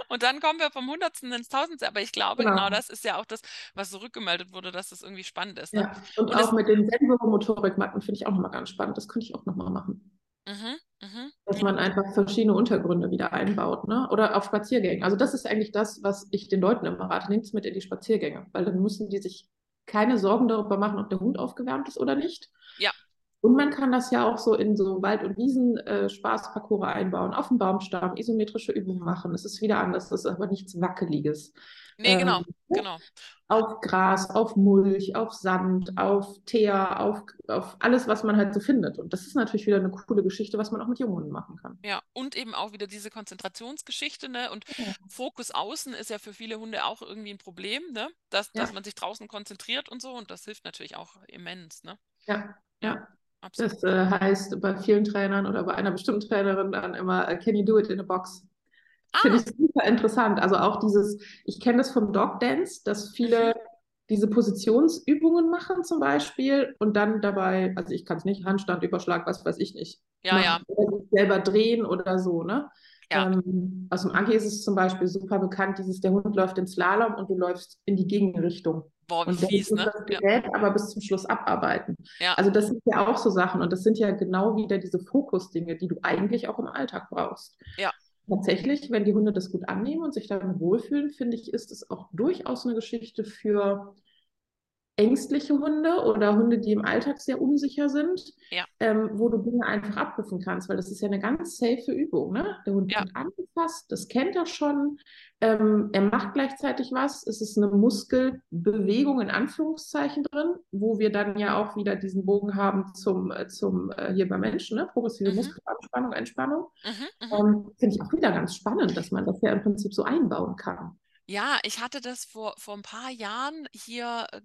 und dann kommen wir vom Hundertsten ins Tausendste. Aber ich glaube, Genau. genau das ist ja auch das, was zurückgemeldet wurde, dass das irgendwie spannend ist. Ne? Ja. Und, Und auch mit den Sensormotorikmatten finde ich auch nochmal ganz spannend. Das könnte ich auch nochmal machen. Mhm, mhm. Dass man einfach verschiedene Untergründe wieder einbaut, ne? Oder auf Spaziergängen. Also das ist eigentlich das, was ich den Leuten immer rate. Nehmt es mit in die Spaziergänge, weil dann müssen die sich keine Sorgen darüber machen, ob der Hund aufgewärmt ist oder nicht. Ja. Und man kann das ja auch so in so Wald- und Wiesen-Spaßparcours einbauen, auf dem Baumstamm, isometrische Übungen machen. Es ist wieder anders, das ist aber nichts Wackeliges. Nee, genau, Ähm, genau. Auf Gras, auf Mulch, auf Sand, auf Teer, auf, auf alles, was man halt so findet. Und das ist natürlich wieder eine coole Geschichte, was man auch mit Junghunden machen kann. Ja, und eben auch wieder diese Konzentrationsgeschichte, ne? Und Ja. Fokus außen ist ja für viele Hunde auch irgendwie ein Problem, ne? Dass, Ja. dass man sich draußen konzentriert und so. Und das hilft natürlich auch immens, ne? Ja, ja. Absolut. Das äh, heißt bei vielen Trainern oder bei einer bestimmten Trainerin dann immer, äh, can you do it in a box? Finde Ah, ich super interessant. Also auch dieses, ich kenne das vom Dog Dance, dass viele Mhm. diese Positionsübungen machen zum Beispiel und dann dabei, also ich kann es nicht, Handstand, Überschlag, was weiß ich nicht. ja, ja, machen Oder sich selber drehen oder so, ne? Ja. Ähm, aus dem Aggi ist es zum Beispiel super bekannt, dieses, der Hund läuft im Slalom und du läufst in die Gegenrichtung. boah, wie Und fies, ne? das Ja, Gerät aber bis zum Schluss abarbeiten. ja, Also das sind ja auch so Sachen und das sind ja genau wieder diese Fokusdinge, die du eigentlich auch im Alltag brauchst. Ja. Tatsächlich, wenn die Hunde das gut annehmen und sich damit wohlfühlen, finde ich, ist es auch durchaus eine Geschichte für ängstliche Hunde oder Hunde, die im Alltag sehr unsicher sind, Ja. ähm, wo du Dinge einfach abrufen kannst, weil das ist ja eine ganz safe Übung. Ne? Der Hund Ja. wird angefasst, das kennt er schon, ähm, er macht gleichzeitig was, es ist eine Muskelbewegung in Anführungszeichen drin, wo wir dann ja auch wieder diesen Bogen haben zum, äh, zum äh, hier beim Menschen, ne? progressive Mhm. Muskelanspannung, Entspannung. mhm, mhm. Ähm, Finde ich auch wieder ganz spannend, dass man das ja im Prinzip so einbauen kann. Ja, ich hatte das vor, vor ein paar Jahren hier äh,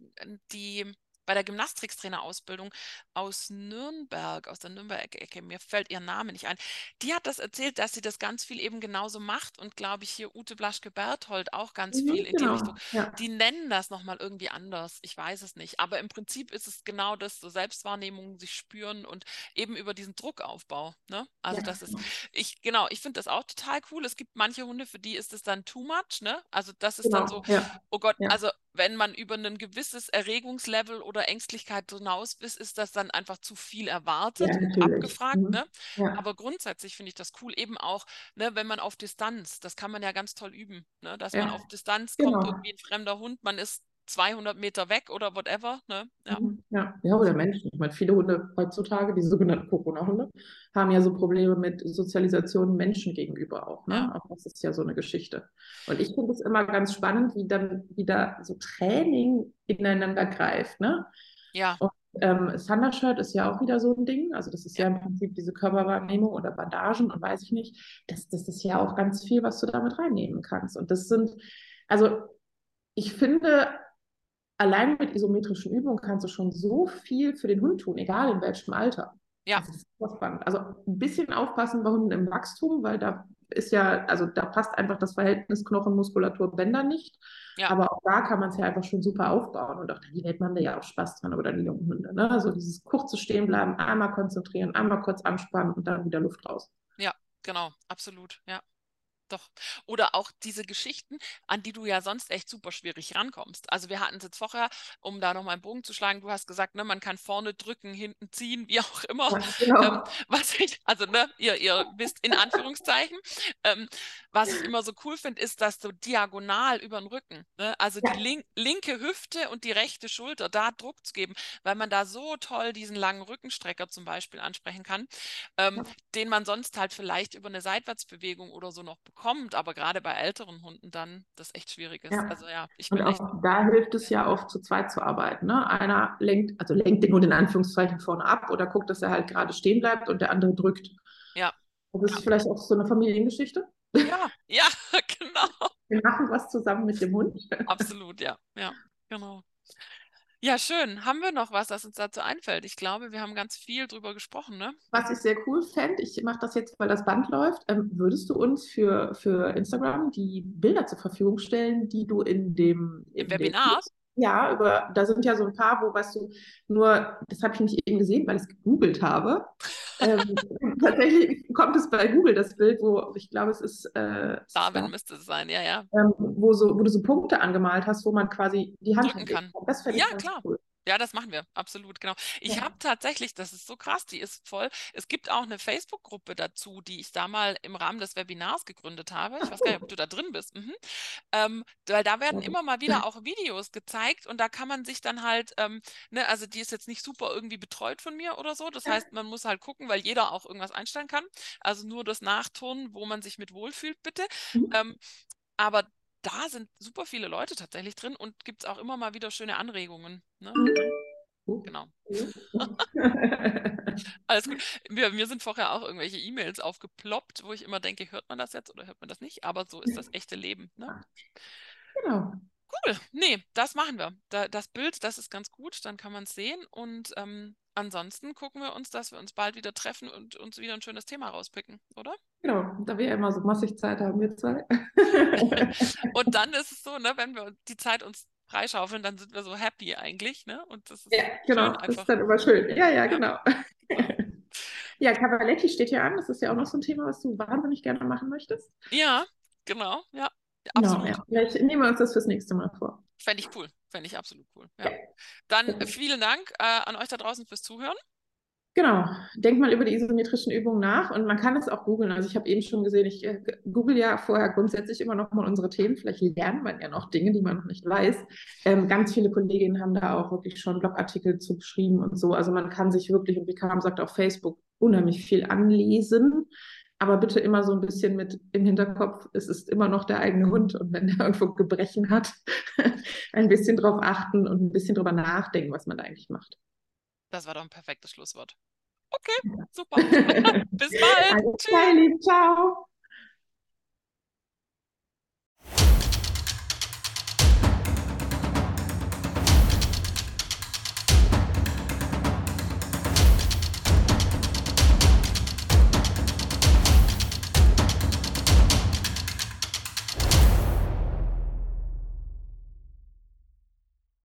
die bei der Gymnastrikstrainerausbildung aus Nürnberg, aus der Nürnberg-Ecke, mir fällt ihr Name nicht ein. Die hat das erzählt, dass sie das ganz viel eben genauso macht und glaube ich hier Ute Blaschke-Berthold auch ganz Mhm, viel in die genau. Richtung. Ja. Die nennen das nochmal irgendwie anders. Ich weiß es nicht. Aber im Prinzip ist es genau das, so Selbstwahrnehmung, sich spüren und eben über diesen Druckaufbau. Ne? Also Ja, das ist, genau. ich, genau, ich finde das auch total cool. Es gibt manche Hunde, für die ist es dann too much, ne? Also das ist dann so, Genau, ja. oh Gott, also wenn man über ein gewisses Erregungslevel oder Ängstlichkeit hinaus ist, ist das dann einfach zu viel erwartet Ja, und abgefragt, Mhm. ne? Ja. Aber grundsätzlich finde ich das cool, eben auch, ne, wenn man auf Distanz, das kann man ja ganz toll üben, ne? Dass man Ja, auf Distanz kommt, genau. irgendwie ein fremder Hund, man ist 200 Meter weg oder whatever, ne? Ja, Mhm. Ja, ja, oder Menschen. Ich meine, viele Hunde heutzutage, die sogenannten Corona-Hunde, haben ja so Probleme mit Sozialisation Menschen gegenüber auch. Ne? Ja. Auch das ist ja so eine Geschichte. Und ich finde es immer ganz spannend, wie dann wieder so Training ineinander greift. Ne? ja, Ähm, Thundershirt ist ja auch wieder so ein Ding. Also das ist ja im Prinzip diese Körperwahrnehmung oder Bandagen und weiß ich nicht. Das, das ist ja auch ganz viel, was du damit reinnehmen kannst. Und das sind, also ich finde, allein mit isometrischen Übungen kannst du schon so viel für den Hund tun, egal in welchem Alter. Ja. Das ist super spannend. Also ein bisschen aufpassen bei Hunden im Wachstum, weil da ist ja, also da passt einfach das Verhältnis Knochen-Muskulatur-Bänder nicht. Ja. Aber auch da kann man es ja einfach schon super aufbauen. Und auch die Welt man da ja auch Spaß dran, oder die jungen Hunde. Ne? Also dieses kurze Stehenbleiben, einmal konzentrieren, einmal kurz anspannen und dann wieder Luft raus. genau, absolut, ja. Doch. Oder auch diese Geschichten, an die du ja sonst echt super schwierig rankommst. Also wir hatten es jetzt vorher, um da nochmal einen Bogen zu schlagen, du hast gesagt, ne, man kann vorne drücken, hinten ziehen, wie auch immer. Ja, genau. Ähm, was ich, also ne, ihr, ihr wisst in Anführungszeichen, ähm, was ich immer so cool finde, ist, dass so diagonal über den Rücken, ne, also Ja. die link, linke Hüfte und die rechte Schulter, da Druck zu geben, weil man da so toll diesen langen Rückenstrecker zum Beispiel ansprechen kann, ähm, Ja. den man sonst halt vielleicht über eine Seitwärtsbewegung oder so noch bekommt bekommt, aber gerade bei älteren Hunden dann das echt schwierig ist. Ja. Also ja, ich Und bin echt. auch da hilft es ja oft zu zweit zu arbeiten. Ne? Einer lenkt, also lenkt den Hund in Anführungszeichen vorne ab oder guckt, dass er halt gerade stehen bleibt und der andere drückt. Ja. Das ist vielleicht auch so eine Familiengeschichte. Ja, ja, genau. Wir machen was zusammen mit dem Hund. Absolut, ja. Ja, genau. Ja, schön. Haben wir noch was, das uns dazu einfällt? Ich glaube, wir haben ganz viel drüber gesprochen, ne? Was ich sehr cool fände, ich mache das jetzt, weil das Band läuft, ähm, würdest du uns für, für Instagram die Bilder zur Verfügung stellen, die du in dem Im in Webinar? Dem, ja, über, da sind ja so ein paar, wo, weißt du, nur, das habe ich nicht eben gesehen, weil ich es gegoogelt habe. ähm, tatsächlich kommt es bei Google, das Bild, wo ich glaube, es ist. Äh, Darwin müsste es sein, ja, ja. Ähm, wo, so, wo du so Punkte angemalt hast, wo man quasi die Hand drücken kann. Das fände ja, ich ganz klar. cool. Ja, das machen wir, absolut, genau. Ich Ja. habe tatsächlich, das ist so krass, die ist voll. Es gibt auch eine Facebook-Gruppe dazu, die ich da mal im Rahmen des Webinars gegründet habe. Ich weiß gar nicht, ob du da drin bist. Mhm. Ähm, weil da werden immer mal wieder auch Videos gezeigt und da kann man sich dann halt, ähm, ne, also die ist jetzt nicht super irgendwie betreut von mir oder so. Das heißt, man muss halt gucken, weil jeder auch irgendwas einstellen kann. Also nur das Nachturnen, wo man sich mit wohlfühlt, bitte. Mhm. Ähm, aber da sind super viele Leute tatsächlich drin und gibt es auch immer mal wieder schöne Anregungen. Ne? Uh. Genau. Alles gut. Mir, mir sind vorher auch irgendwelche E-Mails aufgeploppt, wo ich immer denke, hört man das jetzt oder hört man das nicht? Aber so ist das echte Leben. Ne? genau. Cool. Nee, das machen wir. Da, das Bild, das ist ganz gut, dann kann man es sehen. Und ähm, ansonsten gucken wir uns, dass wir uns bald wieder treffen und uns wieder ein schönes Thema rauspicken, oder? Genau, da wir ja immer so massig Zeit haben, wir zwei. Und dann ist es so, ne, wenn wir die Zeit uns freischaufeln, dann sind wir so happy eigentlich, ne? Und das ist ja, genau, das einfach. ist dann immer schön. Ja, ja, genau. ja, Cavaletti steht ja an. Das ist ja auch noch so ein Thema, was du wahnsinnig gerne machen möchtest. Ja, genau, ja. Genau, Absolut. ja. Vielleicht nehmen wir uns das fürs nächste Mal vor. Fände ich cool. Fände ich absolut cool. Ja. Ja. Dann vielen Dank äh, an euch da draußen fürs Zuhören. Genau, denk mal über die isometrischen Übungen nach und man kann es auch googeln. Also ich habe eben schon gesehen, ich äh, google ja vorher grundsätzlich immer noch mal unsere Themen. Vielleicht lernt man ja noch Dinge, die man noch nicht weiß. Ähm, ganz viele Kolleginnen haben da auch wirklich schon Blogartikel zu geschrieben und so. Also man kann sich wirklich, und wie Karam sagt, auf Facebook unheimlich viel anlesen. Aber bitte immer so ein bisschen mit im Hinterkopf, es ist immer noch der eigene Hund. Und wenn der irgendwo Gebrechen hat, ein bisschen drauf achten und ein bisschen drüber nachdenken, was man da eigentlich macht. Das war doch ein perfektes Schlusswort. Okay, super. Bis bald. Alles Tschüss. Lieben. Ciao.